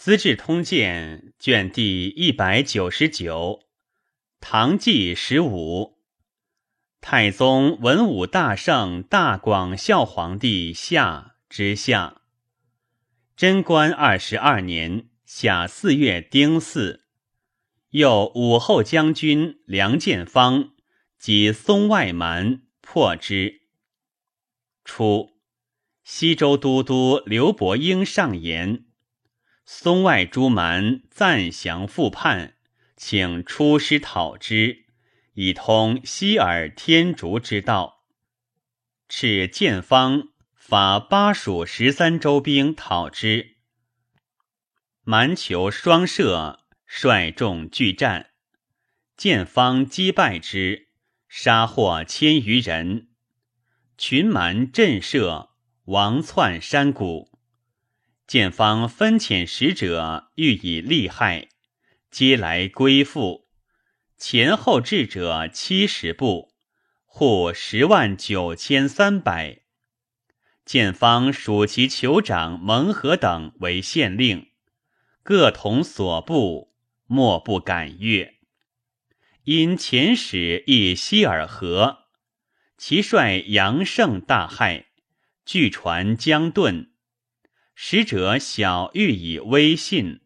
资治通鉴》卷第一百九十九，唐纪十五，太宗文武大圣大广孝皇帝下之下，贞观二十二年夏四月丁巳，又武后将军梁建方及松外蛮破之。初，西州都督刘伯英上言。松外诸蛮暂降复叛，请出师讨之，以通西尔天竺之道。敕建方发巴蜀十三州兵讨之，蛮酋双射，率众拒战，建方击败之，杀获千余人，群蛮震慑，亡窜山谷。建方分遣使者欲以利害，皆来归附。前后至者七十部，户十万九千三百。建方属其酋长蒙和等为县令，各同所部，莫不敢悦。因遣使诣希尔河，其率杨胜大骇，据船将遁。使者小欲以威信，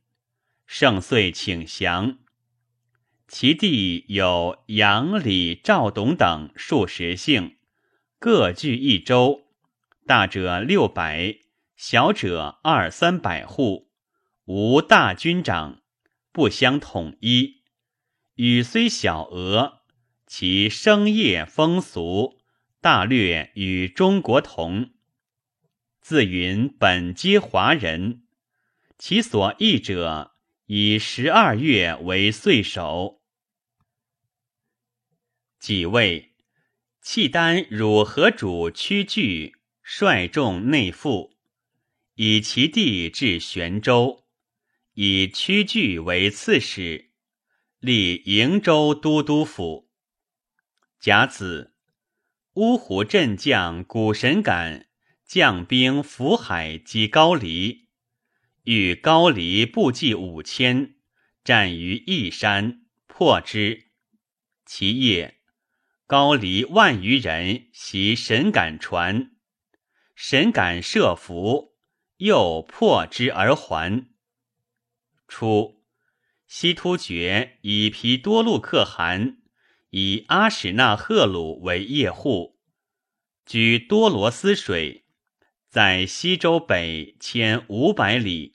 圣遂请降。其弟有杨、李、赵、董等数十姓，各据一州，大者六百，小者二三百户，无大军长，不相统一。语虽小讹，其生业风俗大略与中国同。自云本皆华人，其所译者以十二月为岁首。几位契丹汝河主屈据率众内附，以其地至玄州，以屈据为刺史，立瀛州都督府。甲子，乌湖镇将古神感。将兵浮海击高黎，与高黎步骑五千，战于义山，破之。其夜，高黎万余人袭神感船，神感设伏，又破之而还。初，西突厥以皮多禄可汗，以阿史那贺鲁为业户，居多罗斯水。在西周北千五百里，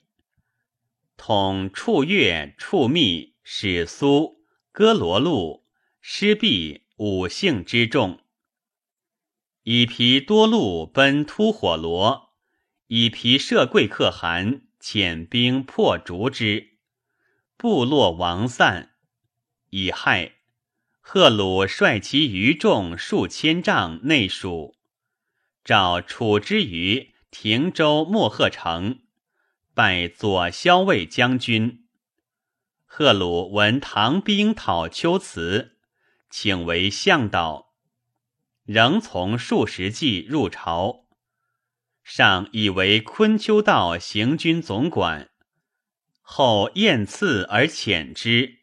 统处越、处密、始苏、哥罗路、师毕五姓之众，以皮多路奔突火罗，以皮射贵可汗遣兵破逐之，部落亡散。以害，贺鲁率其余众数千丈内属。召楚之余亭州莫贺城，拜左骁卫将军。贺鲁闻唐兵讨丘辞，请为向导，仍从数十骑入朝。上以为昆丘道行军总管，后宴赐而遣之。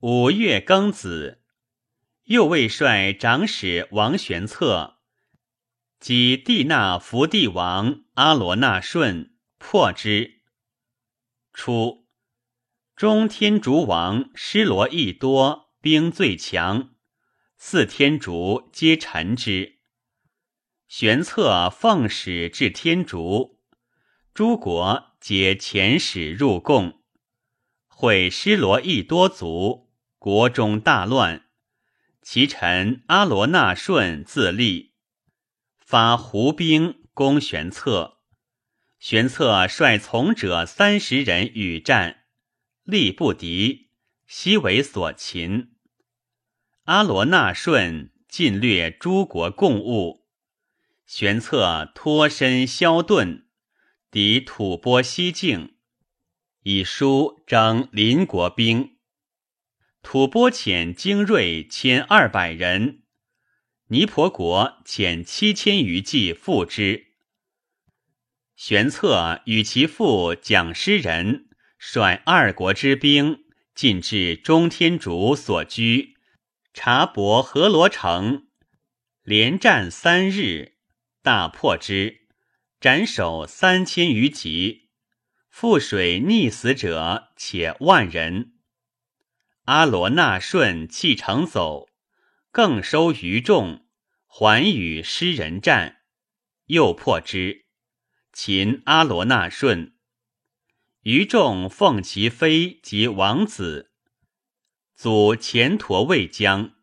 五月庚子，右卫帅长史王玄策。及帝那伏帝王阿罗那顺破之。初，中天竺王施罗益多兵最强，四天竺皆臣之。玄策奉使至天竺，诸国皆遣使入贡，会施罗益多族，国中大乱。其臣阿罗那顺自立。发胡兵攻玄策，玄策率从者三十人与战，力不敌，悉为所擒。阿罗那顺尽掠诸国贡物，玄策脱身消遁，抵吐蕃西境，以书征邻国兵。吐蕃遣精锐千二百人。尼婆国遣七千余骑赴之。玄策与其父蒋师仁率二国之兵进至中天竺所居察伯河罗城，连战三日，大破之，斩首三千余级，覆水溺死者且万人。阿罗那顺弃城走，更收余众，还与诗人战，又破之。秦阿罗那顺，余众奉其妃及王子，祖前陀未将，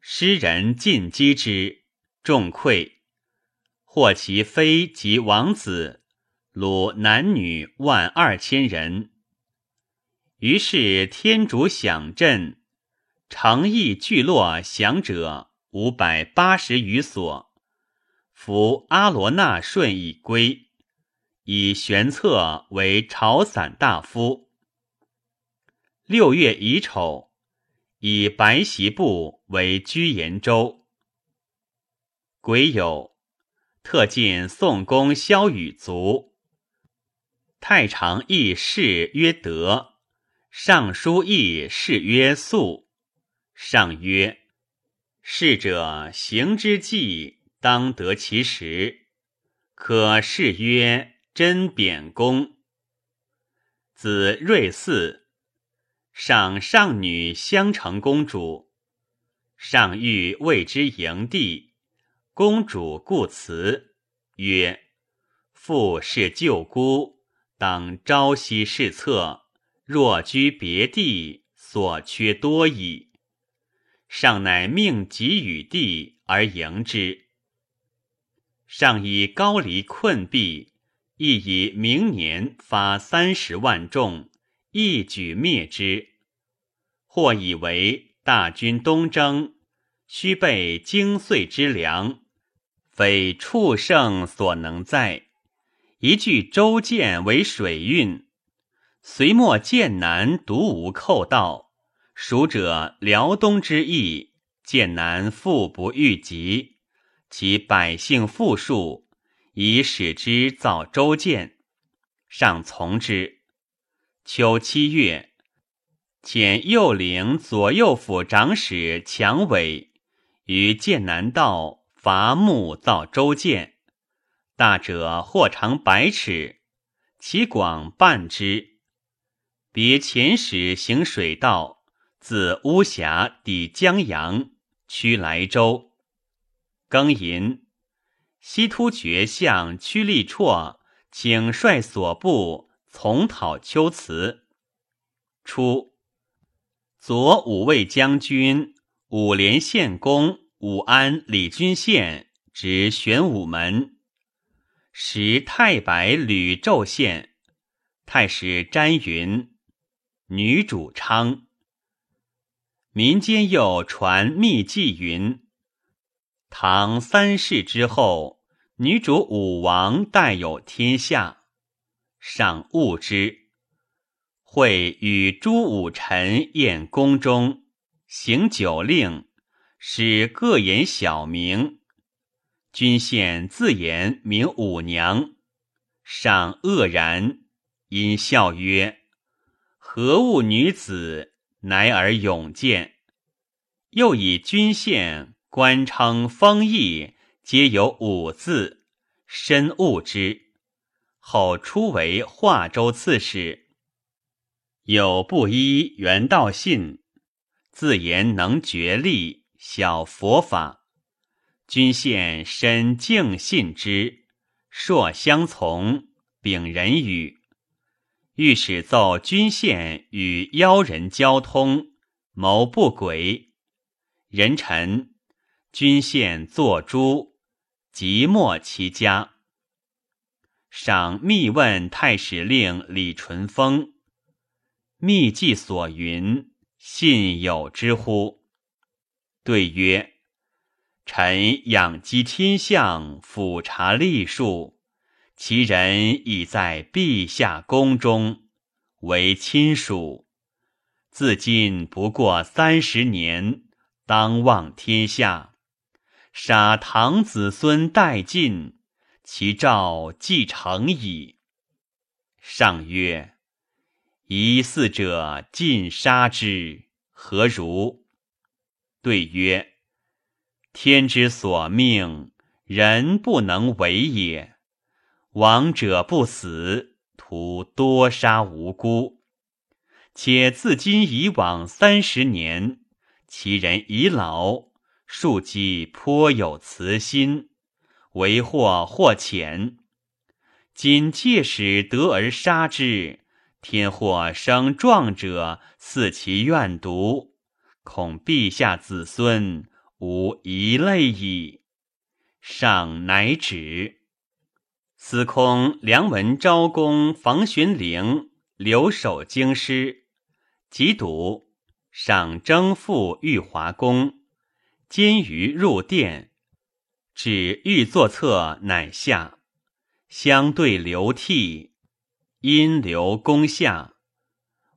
诗人尽击之，众溃，获其妃及王子，虏男女万二千人。于是天竺响震，城邑聚落降者五百八十余所，夫阿罗那顺已归。以玄策为朝散大夫。六月乙丑，以白席部为居延州。癸酉，特进宋公萧雨卒。太常议事曰德，尚书议事曰素。上曰：事者行之计，当得其时。可是曰。真扁公，子瑞嗣，赏上女襄城公主，上欲为之迎帝，公主故辞，曰：“父是舅姑，当朝夕侍侧，若居别地，所缺多矣。”尚乃命给予帝而迎之。上以高黎困敝。亦以明年发三十万众，一举灭之。或以为大军东征，须备精碎之粮，非畜生所能载。一据舟舰为水运，隋末剑南独无寇盗，蜀者辽东之役，剑南复不遇及，其百姓富庶。以使之造州建，上从之。秋七月，遣右领左右府长史强伟于剑南道伐木造州建，大者或长百尺，其广半之。别遣使行水道，自巫峡抵江阳，驱莱州。庚寅。西突厥相屈力绰请率所部从讨丘辞。初，左五位将军、五连县公武安李君献执玄武门，时太白吕昼县太史詹云，女主昌。民间又传秘记云。唐三世之后，女主武王代有天下，上恶之。会与诸武臣宴宫中，行酒令，使各言小名。君献自言名武娘，上愕然，因笑曰：“何物女子，乃尔永见？”又以君献。官称封邑，皆有五字，深恶之。后初为化州刺史。有布衣元道信，自言能决力，晓佛法。君献深敬信之，硕相从，秉人语。御史奏君献与妖人交通，谋不轨。人臣。君献作诸，即没其家。赏密问太史令李淳风，密记所云，信有之乎？对曰：臣养鸡天象，俯察历数，其人已在陛下宫中，为亲属。自今不过三十年，当望天下。杀唐子孙殆尽，其诏既成矣。上曰：“疑似者尽杀之，何如？”对曰：“天之所命，人不能为也。亡者不死，徒多杀无辜。且自今以往三十年，其人已老，庶几颇有慈心，为祸或浅。”今借使得而杀之，天或生壮者似其愿毒，恐陛下子孙无一类矣。上乃止。司空梁文昭公房玄龄留守京师，即读赏征赴玉华宫，兼于入殿，指御座侧，乃下。相对流涕，因流宫下。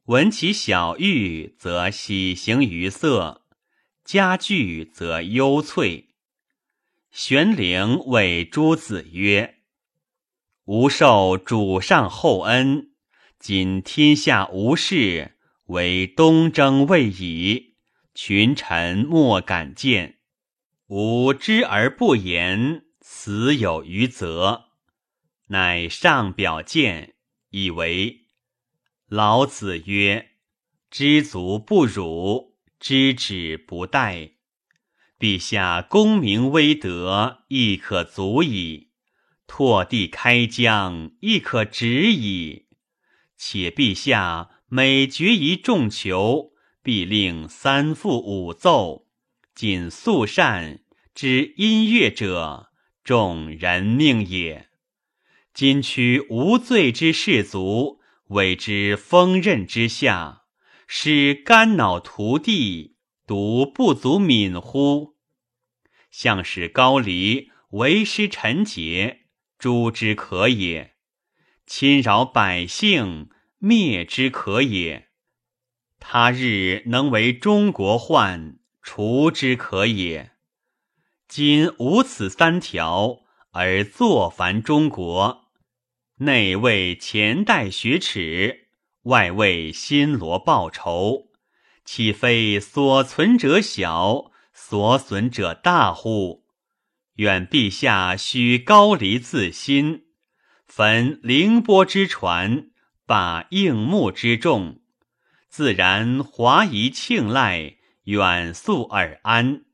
闻其小玉，则喜形于色；家具则幽翠。玄龄谓诸子曰：“吾受主上厚恩，今天下无事，唯东征未已，群臣莫敢谏。吾知而不言，死有余责。”乃上表谏，以为老子曰：“知足不辱，知止不殆。陛下功名威德，亦可足矣；拓地开疆，亦可止矣。且陛下每决一重囚，必令三复五奏，谨肃善之音乐者，众人命也。”今屈无罪之士卒，委之锋刃之下，使肝脑涂地，独不足悯乎？向使高黎为师臣节，诛之可也；侵扰百姓，灭之可也。他日能为中国患，除之可也。今无此三条，而作凡中国。内为前代雪耻，外为新罗报仇，岂非所存者小，所损者大乎？愿陛下须高离自新，焚凌波之船，罢应木之众，自然华夷庆赖，远宿尔安。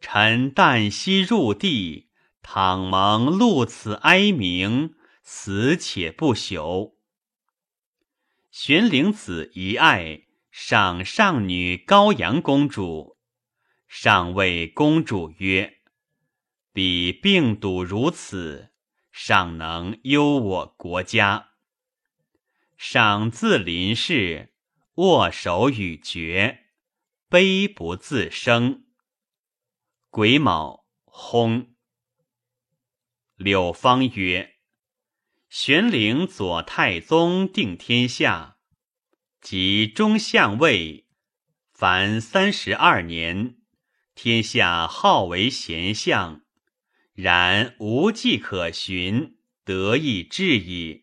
臣旦夕入地，倘蒙露此哀鸣。死且不朽。玄灵子遗爱赏上女高阳公主，上谓公主曰：“彼病笃如此，尚能忧我国家。”赏自临事，握手与绝，悲不自生。癸卯，薨。柳方曰。玄龄左太宗定天下，即中相位，凡三十二年，天下号为贤相，然无迹可寻，得意至矣。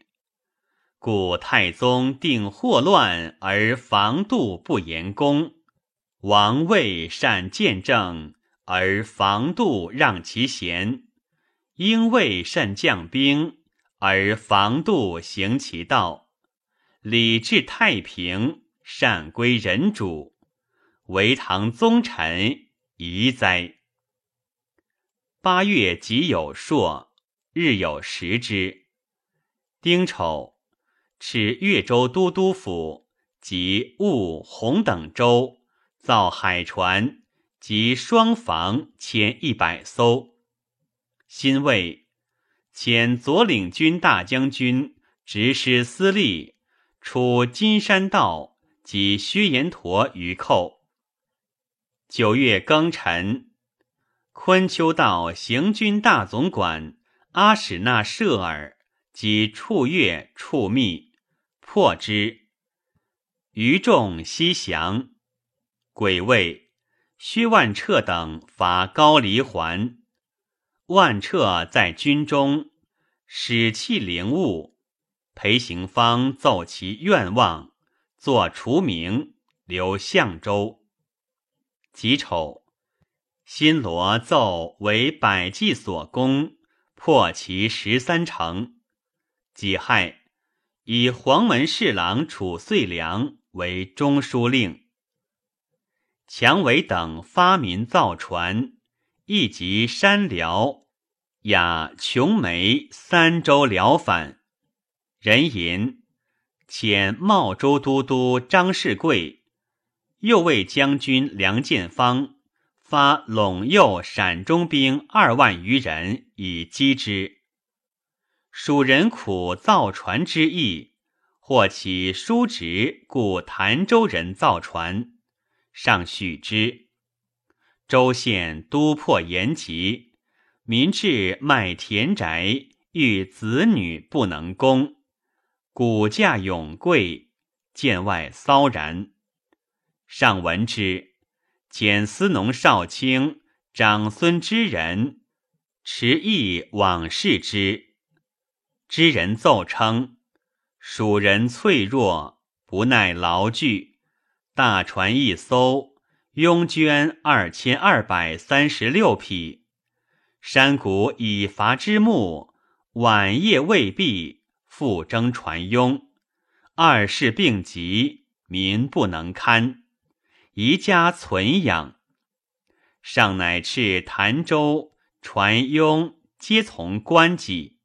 故太宗定祸乱而防度不严公，王位善见政而防度让其贤，英位善将兵。而防度行其道，礼治太平，善归人主，为唐宗臣，宜哉！八月己有朔，日有食之。丁丑，持越州都督府及婺、洪等州造海船及双房千一百艘。辛未。遣左领军大将军、执师司隶出金山道及薛延陀于寇。九月庚辰，昆丘道行军大总管阿史那舍尔及处月、处密破之，余众西降。癸未，薛万彻等伐高黎还。万彻在军中，使气灵物，裴行方奏其愿望，作除名，留相州。己丑，新罗奏为百计所攻，破其十三城。己亥，以黄门侍郎褚遂良为中书令。强为等发民造船，亦及山辽、雅琼梅三州辽反。人吟遣茂州都督张世贵、右卫将军梁建方发陇右陕中兵二万余人以击之。蜀人苦造船之意，或起叔侄故潭州人造船。上许之。州县都破延吉，民至卖田宅，遇子女不能供，谷价永贵，见外骚然。上闻之，遣司农少卿长孙之人持意往视之。知人奏称，蜀人脆弱，不耐劳具。大船一艘，拥绢二千二百三十六匹。山谷以伐之木，晚夜未毕，复征船拥。二事并急，民不能堪，宜家存养。上乃敕潭州船拥皆从官己。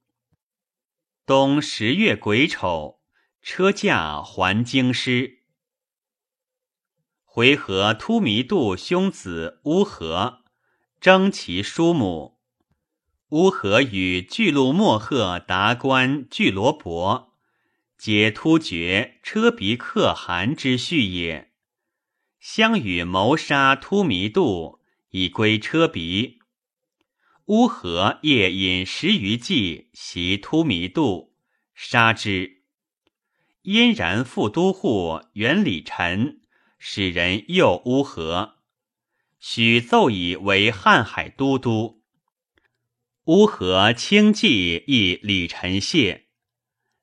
冬十月癸丑，车驾还京师。回纥突弥度兄子乌合，征其叔母。乌合与巨鹿莫贺达官巨罗伯，皆突厥车鼻可汗之婿也。相与谋杀突弥度，以归车鼻。乌合夜饮十余计袭突弥度，杀之。殷然副都护元礼臣。使人诱乌合，许奏以为瀚海都督。乌合轻骑亦李臣谢，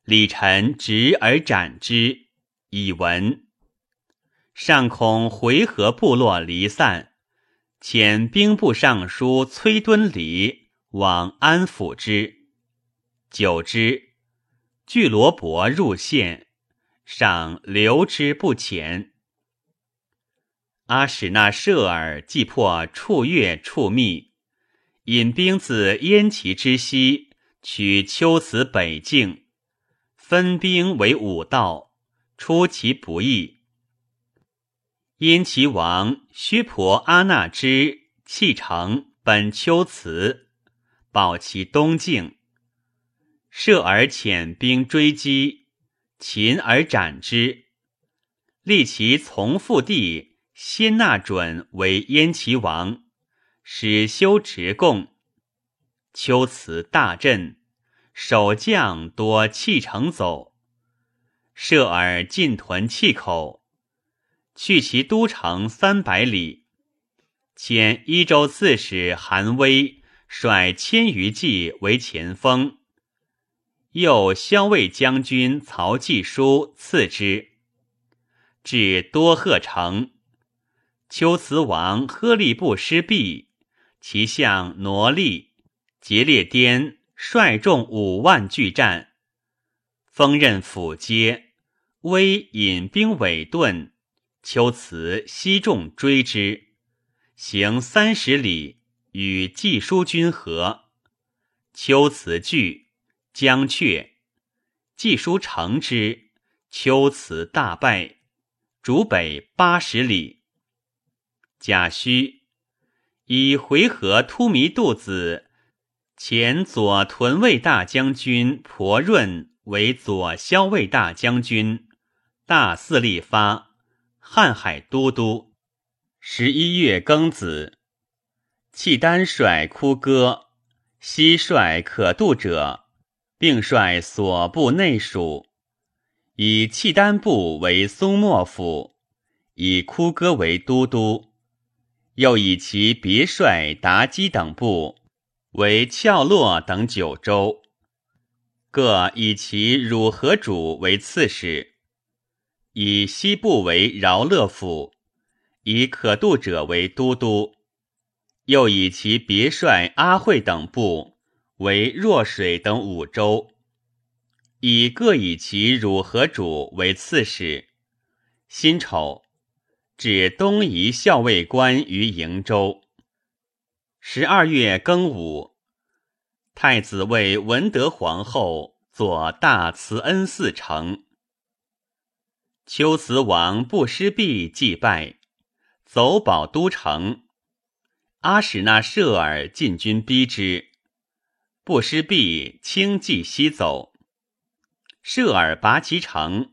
李臣执而斩之，以闻。上恐回纥部落离散，遣兵部尚书崔敦礼往安抚之。久之，巨罗伯入县，上留之不遣。阿史那舍尔既破处越处密，引兵自燕齐之西，取丘辞北境，分兵为五道，出其不意。燕齐王须婆阿那之弃城本丘辞，保其东境。舍尔遣兵追击，擒而斩之，立其从父弟。先纳准为燕齐王，使修持贡。秋辞大震，守将多弃城走。设而进屯气口，去其都城三百里。遣一州刺史韩威率千余骑为前锋，又骁卫将军曹季书次之，至多贺城。丘辞王喝利布失毕，其相挪利、节列颠率众五万拒战，锋刃斧接，威引兵尾遁，丘辞西众追之，行三十里，与季叔军合。丘辞惧，将却，季叔乘之，丘辞大败，逐北八十里。贾诩以回纥突弥度子前左屯卫大将军婆润为左骁卫大将军，大肆力发，瀚海都督。十一月庚子，契丹率哭歌，西率可度者，并率所部内属，以契丹部为松漠府，以哭歌为都督。又以其别帅妲己等部为翘洛等九州，各以其汝河主为刺史，以西部为饶乐府，以可度者为都督，又以其别帅阿惠等部为若水等五州，以各以其汝和主为刺史。辛丑，指东夷校尉官于瀛州。十二月庚午。太子为文德皇后作大慈恩寺城。秋慈王不失毕祭拜，走保都城。阿史那舍尔进军逼之，不失毕轻骑西走。舍尔拔其城，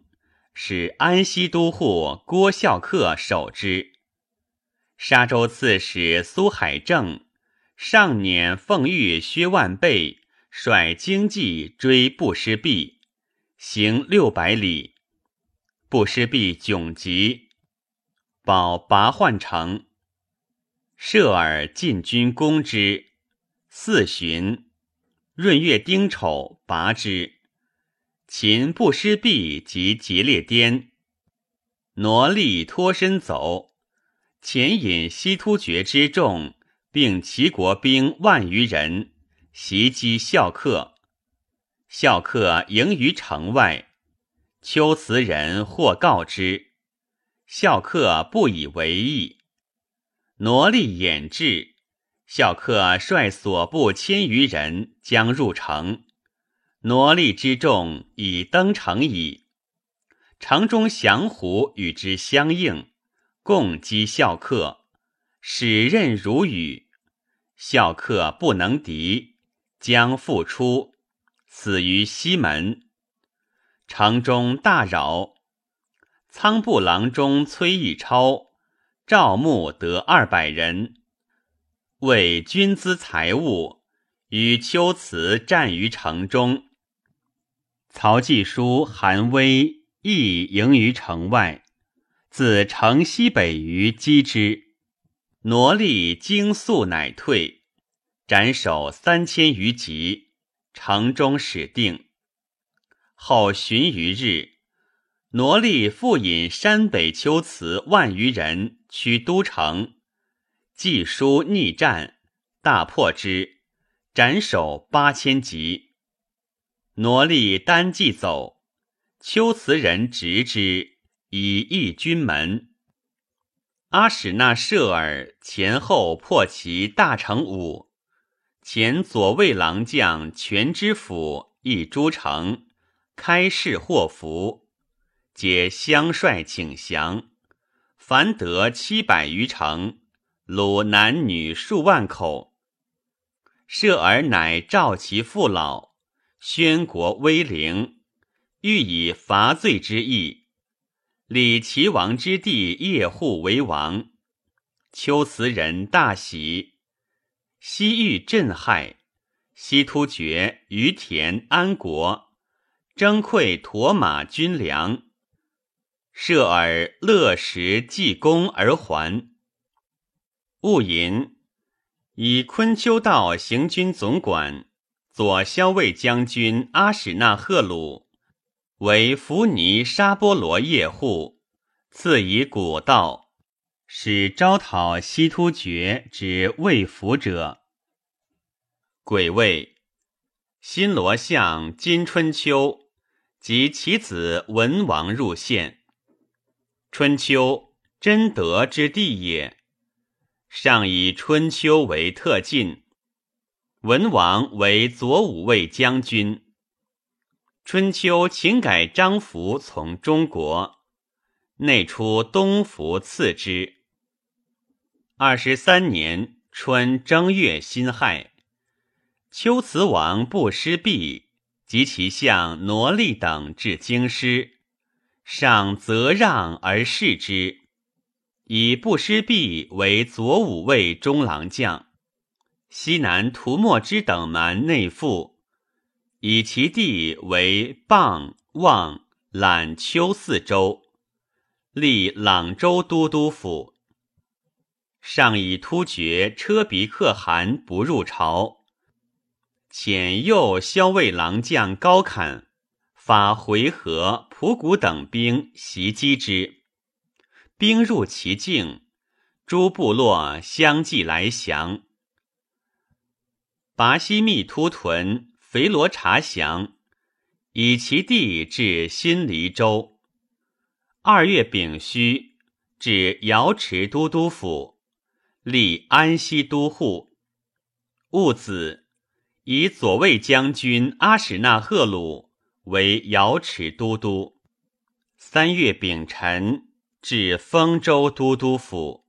使安西都护郭孝恪守之。沙州刺史苏海正。上年奉御薛万倍率精骑追不失毕，行六百里，不失毕窘急，保拔换城。设尔进军攻之，四旬，闰月丁丑拔之。秦不失毕及节烈颠，挪力脱身走，前引西突厥之众。并齐国兵万余人袭击孝克，孝克营于城外。丘辞人或告之，孝克不以为意。挪力掩至，孝克率所部千余人将入城。挪力之众已登城矣。城中降胡与之相应，共击孝克，使刃如雨。孝克不能敌，将复出，死于西门。城中大扰。仓部郎中崔义超、赵牧得二百人，为军资财物，与丘辞战于城中。曹季书、韩威亦营于城外，自城西北隅击之。挪力惊速，乃退，斩首三千余级，城中始定。后旬余日，挪力复引山北丘辞万余人驱都城，季书逆战，大破之，斩首八千级。挪力单骑走，丘辞人执之，以易军门。阿史那舍尔前后破其大城五，前左卫郎将全知府一诸城，开市祸福，皆相率请降，凡得七百余城，虏男女数万口。舍尔乃召其父老，宣国威灵，欲以伐罪之意。立齐王之弟叶护为王，丘辞人大喜。西域震骇，西突厥、于田、安国。征馈驼马军粮，设尔乐食济功而还。戊寅，以昆丘道行军总管左骁卫将军阿史那贺鲁。为伏尼沙波罗叶护，赐以古道，使招讨西突厥之未服者。癸未，新罗相金春秋及其子文王入献。春秋，真德之地也。上以春秋为特进，文王为左武卫将军。春秋请改张服从中国，内出东服次之。二十三年春正月辛亥，丘辞王不失毕及其相挪力等至京师，上则让而视之，以不失毕为左武卫中郎将，西南涂墨之等蛮内附。以其地为傍、望、览、丘四州，立朗州都督府。上以突厥车鼻可汗不入朝，遣右骁卫郎将高侃发回纥、蒲谷等兵袭击之，兵入其境，诸部落相继来降。拔西密突屯肥罗察降，以其地至新黎州。二月丙戌，至瑶池都督府，立安西都护。戊子，以左卫将军阿史那贺鲁为瑶池都督。三月丙辰，至丰州都督府，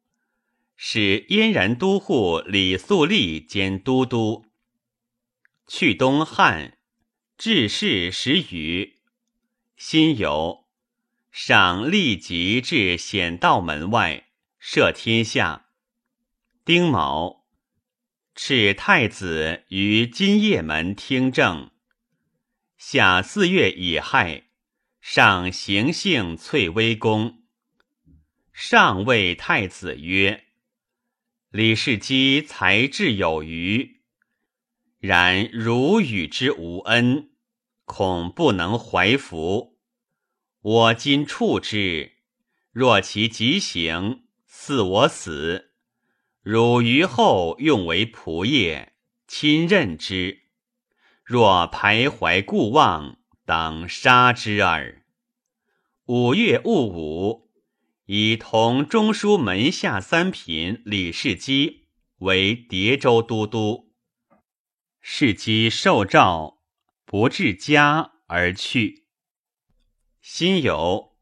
使燕然都护李素立兼都督。去东汉，治世时雨，辛酉，赏立即至显道门外，赦天下。丁卯，敕太子于金掖门听政。夏四月乙亥，上行幸翠微宫。上谓太子曰：“李世基才智有余。”然如与之无恩，恐不能怀服。我今处之，若其急行，似我死。汝于后用为仆业，亲任之。若徘徊故望，当杀之耳。五月戊午，以同中书门下三品李世基为叠州都督。世基受诏，不至家而去。辛酉，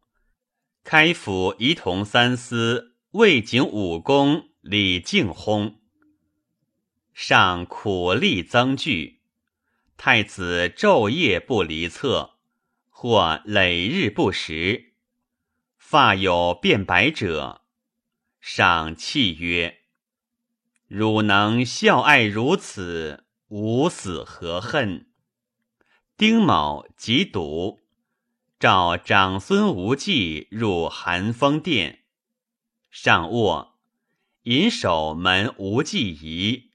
开府仪同三司魏景武功李靖薨。上苦力增剧，太子昼夜不离侧，或累日不食，发有变白者。上泣曰：“汝能孝爱如此。”吾死何恨？丁卯即笃，召长孙无忌入寒风殿，上卧，引守门无忌疑，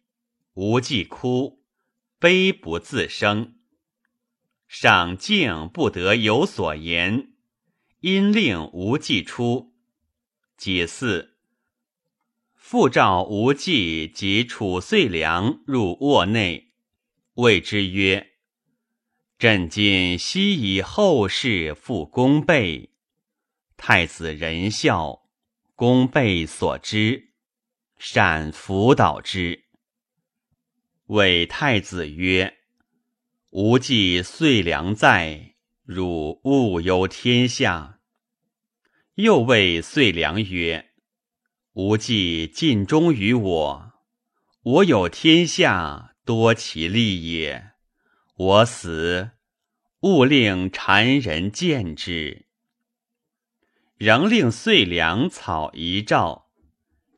无忌哭，悲不自生。上敬不得有所言，因令无忌出。己巳。复召无忌及褚遂良入卧内。谓之曰：“朕今悉以后事复公备，太子仁孝，公备所知，善辅导之。”谓太子曰：“吾既遂良在，汝勿忧天下。”又谓遂良曰：“吾既尽忠于我，我有天下。”多其利也，我死，勿令谗人见之。仍令遂良草遗诏，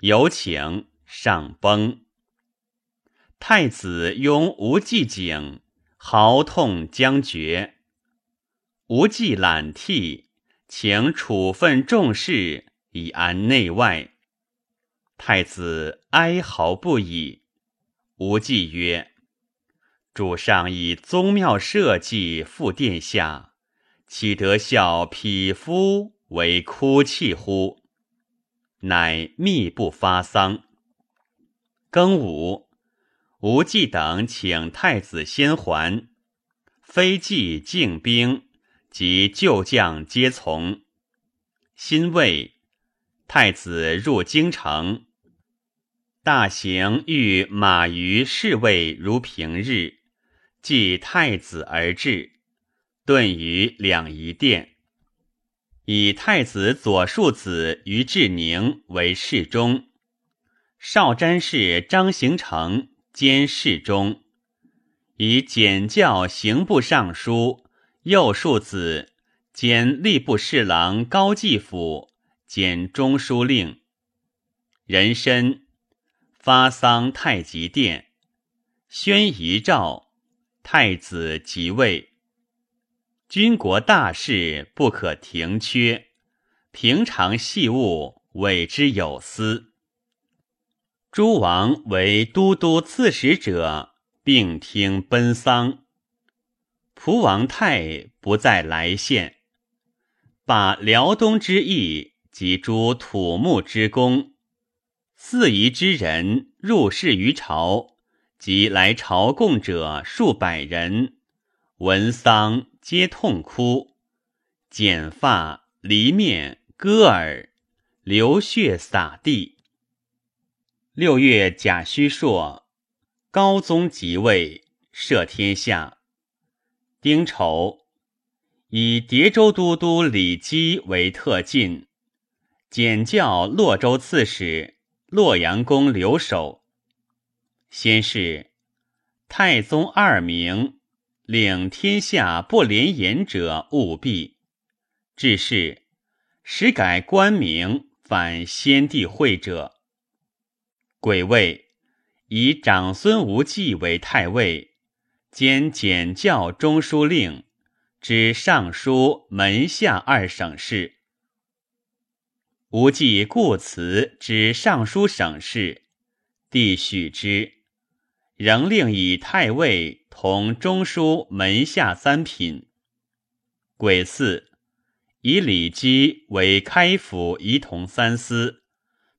有请上崩。太子拥无忌景，嚎痛将绝。无忌览涕，请处分众事，以安内外。太子哀嚎不已。无忌曰：“主上以宗庙社稷复殿下，岂得效匹夫为哭泣乎？”乃密不发丧。庚午，无忌等请太子先还，非计进兵及旧将皆从。辛未，太子入京城。大行遇马于侍卫如平日，即太子而至，顿于两仪殿，以太子左庶子于志宁为侍中，少詹事张行成兼侍中，以检校刑部尚书右庶子兼吏部侍郎高继甫兼中书令，人参。发丧太极殿，宣遗诏，太子即位。军国大事不可停缺，平常细务委之有司。诸王为都督刺史者，并听奔丧。蒲王太不再来献，把辽东之役及诸土木之功，四夷之人入仕于朝，及来朝贡者数百人，闻丧皆痛哭，剪发离面割耳，流血洒地。六月甲戌朔，高宗即位，摄天下。丁丑，以叠州都督李基为特进，简教洛州刺史、洛阳宫留守。先是，太宗二名，领天下不廉言者务必。至是，始改官名，反先帝讳者。癸未，以长孙无忌为太尉，兼检校中书令，知尚书门下二省事。无忌故辞知尚书省事，帝许之，仍令以太尉同中书门下三品。癸巳，以李基为开府仪同三司。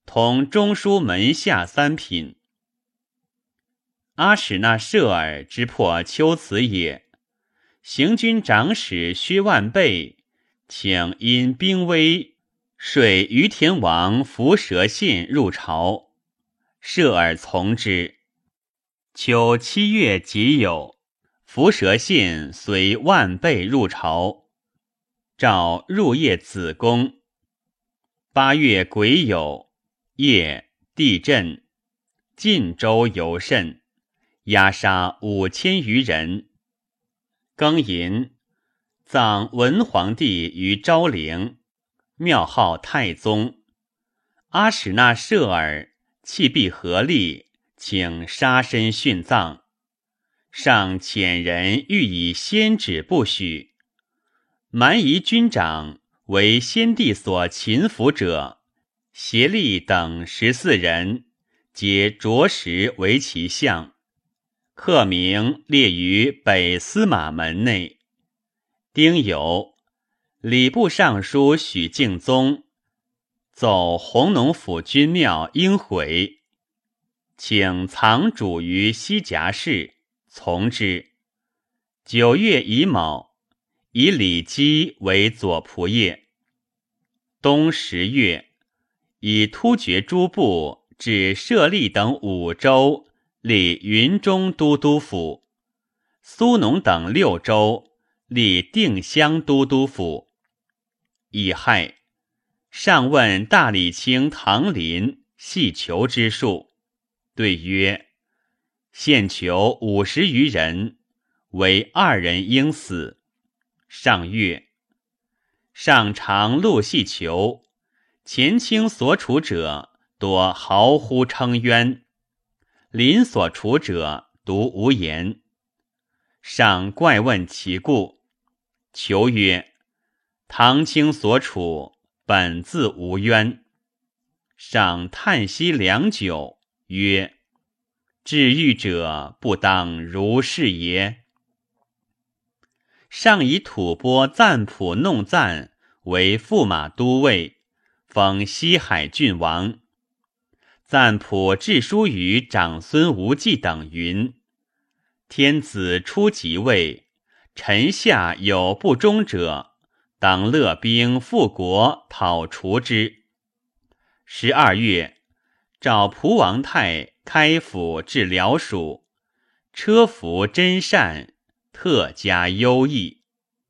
同中书门下三品。阿史那舍尔之破丘辞也。行军长史薛万倍请因兵危，率于田王伏蛇信入朝，舍尔从之。秋七月己酉，伏蛇信随万倍入朝，召入夜子宫。八月癸酉。夜地震，晋州尤甚，压杀五千余人。庚寅，葬文皇帝于昭陵，庙号太宗。阿史那舍尔弃必合力，请杀身殉葬。上遣人欲以先旨不许。蛮夷军长为先帝所擒服者。协力等十四人，皆着实为其相，刻名列于北司马门内。丁酉，礼部尚书许敬宗奏弘农府君庙应毁，请藏主于西夹室，从之。九月乙卯，以李基为左仆射。冬十月。以突厥诸部至舍利等五州，立云中都督府；苏农等六州，立定襄都督府。乙亥，上问大理卿唐林系求之数，对曰：现囚五十余人，唯二人应死。上月，上常录系囚。前清所处者多嚎呼称冤，临所处者独无言。上怪问其故，求曰：“唐清所处本自无冤。”上叹息良久，曰：“治狱者不当如是也。”上以吐蕃赞普弄赞为驸马都尉。封西海郡王，赞普致书于长孙无忌等云：“天子初即位，臣下有不忠者，当勒兵复国，讨除之。”十二月，召蒲王泰开府治辽蜀，车服真善，特加优异。